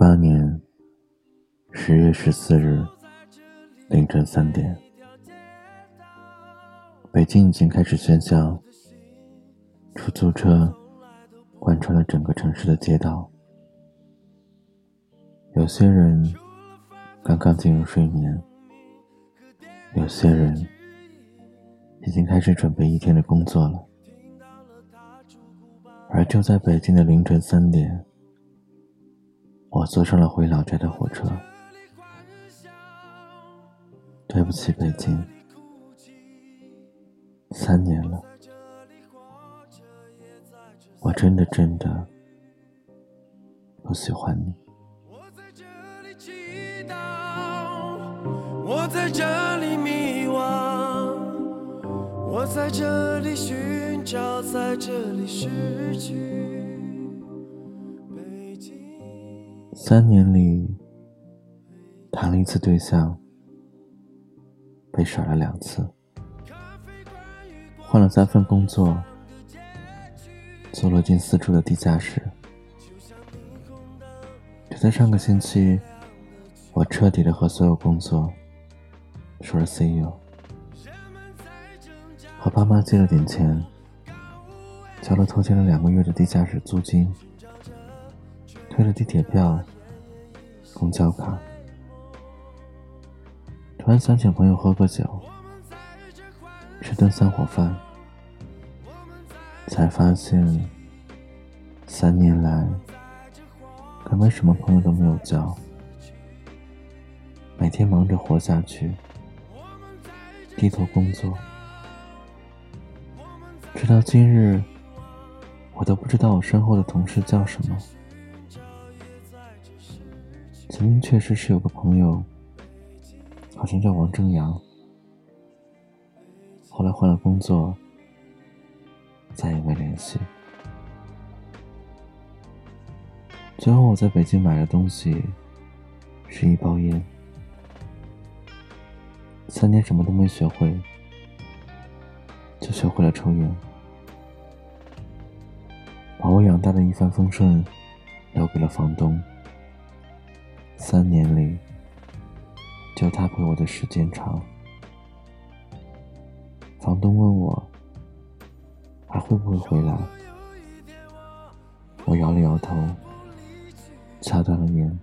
八年十月十四日凌晨三点，北京已经开始喧嚣，出租车贯穿了整个城市的街道。有些人刚刚进入睡眠，有些人已经开始准备一天的工作了。而就在北京的凌晨三点，我坐上了回老家的火车。对不起，北京，三年了，我真的真的不喜欢你。我在这里迷惘，我在这里寻找，在这里失去。三年里，谈了一次对象，被甩了两次，换了三份工作，做了进四处的地下室。就在上个星期，我彻底的和所有工作。说了 “see you”，和爸妈借了点钱，交了拖欠了两个月的地下室租金，退了地铁票、公交卡。突然想请朋友喝个酒，吃顿散伙饭，才发现三年来根本什么朋友都没有交，每天忙着活下去。低头工作，直到今日，我都不知道我身后的同事叫什么。曾经确实是有个朋友，好像叫王正阳，后来换了工作，再也没联系。最后我在北京买的东西是一包烟。三年什么都没学会，就学会了抽烟。把我养大的一帆风顺留给了房东。三年里，就他陪我的时间长。房东问我还会不会回来，我摇了摇头，掐断了烟。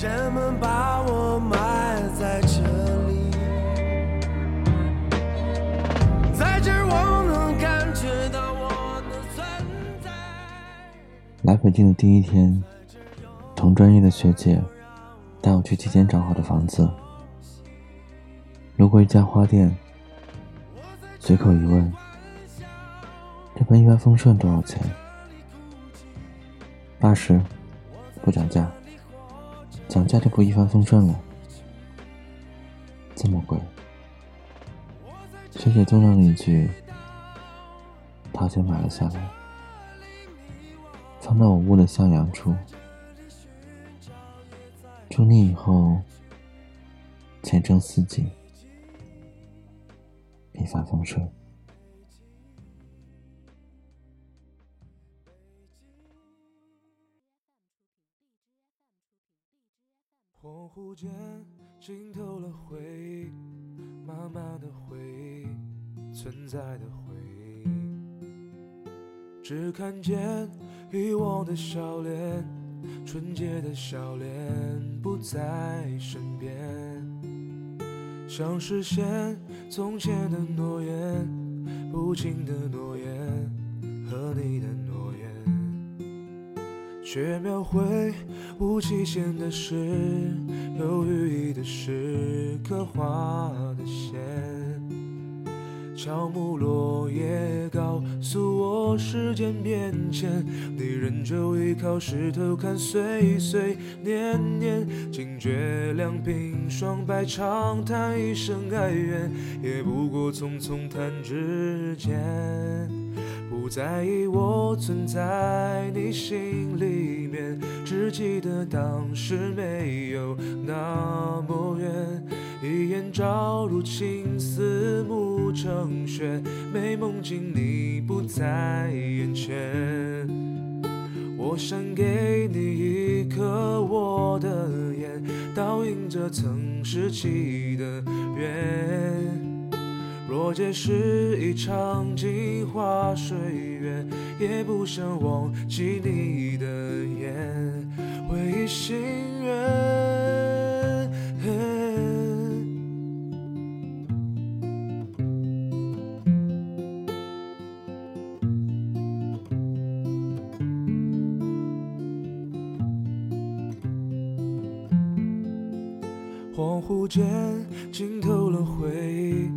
人们把我埋在这里，在这儿我能感觉到我的存在。来北京的第一天，同专业的学姐带我去提前找好的房子，路过一家花店，随口一问：“这盆一帆风顺多少钱？”八十，不涨价。涨价就不一帆风顺了，这么贵。学姐嘟囔了一句，掏钱买了下来，放到我屋的向阳处。住腻以后，前程似锦，一帆风顺。恍惚间浸透了回忆，妈妈的回忆，存在的回忆。只看见遗忘的笑脸，纯洁的笑脸不在身边。想实现从前的诺言，不轻的诺言和你的诺言，却描绘。无期限的诗，有寓意的诗，刻画的线。乔木落叶告诉我时间变迁，你仍旧依靠石头看岁岁年年。惊觉两鬓霜白，长叹一声哀怨，也不过匆匆弹指间。不在意我存在你心里面，只记得当时没有那么远。一眼照入青丝，暮成雪，美梦境你不在眼前。我想给你一颗我的眼，倒映着曾拾起的缘。若皆是一场镜花水月，也不想忘记你的眼，唯一心愿。恍惚间浸透了回忆，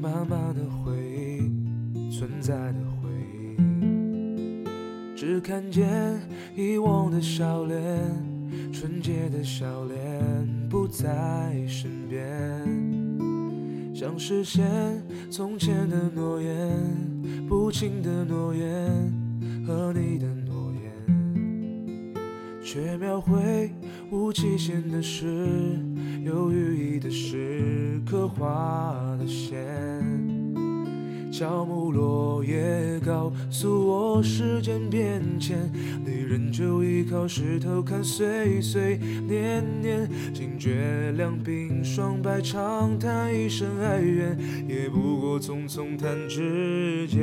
慢慢的回忆，存在的回忆，只看见遗忘的笑脸，纯洁的笑脸不在身边，想实现从前的诺言，不轻的诺言和你的诺，却描绘无期限的事。有寓意的诗，刻画的线，乔木落叶告诉我时间变迁，你仍旧依靠石头看岁岁年年，惊觉两鬓霜白长叹一声哀怨，也不过匆匆弹指间。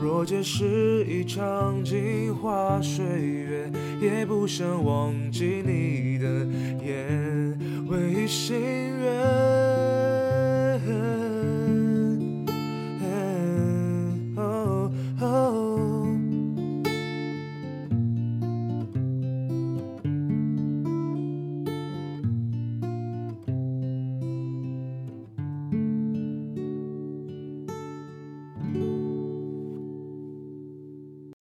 若皆是一场镜花水月，也不想忘记你的眼，唯一心愿。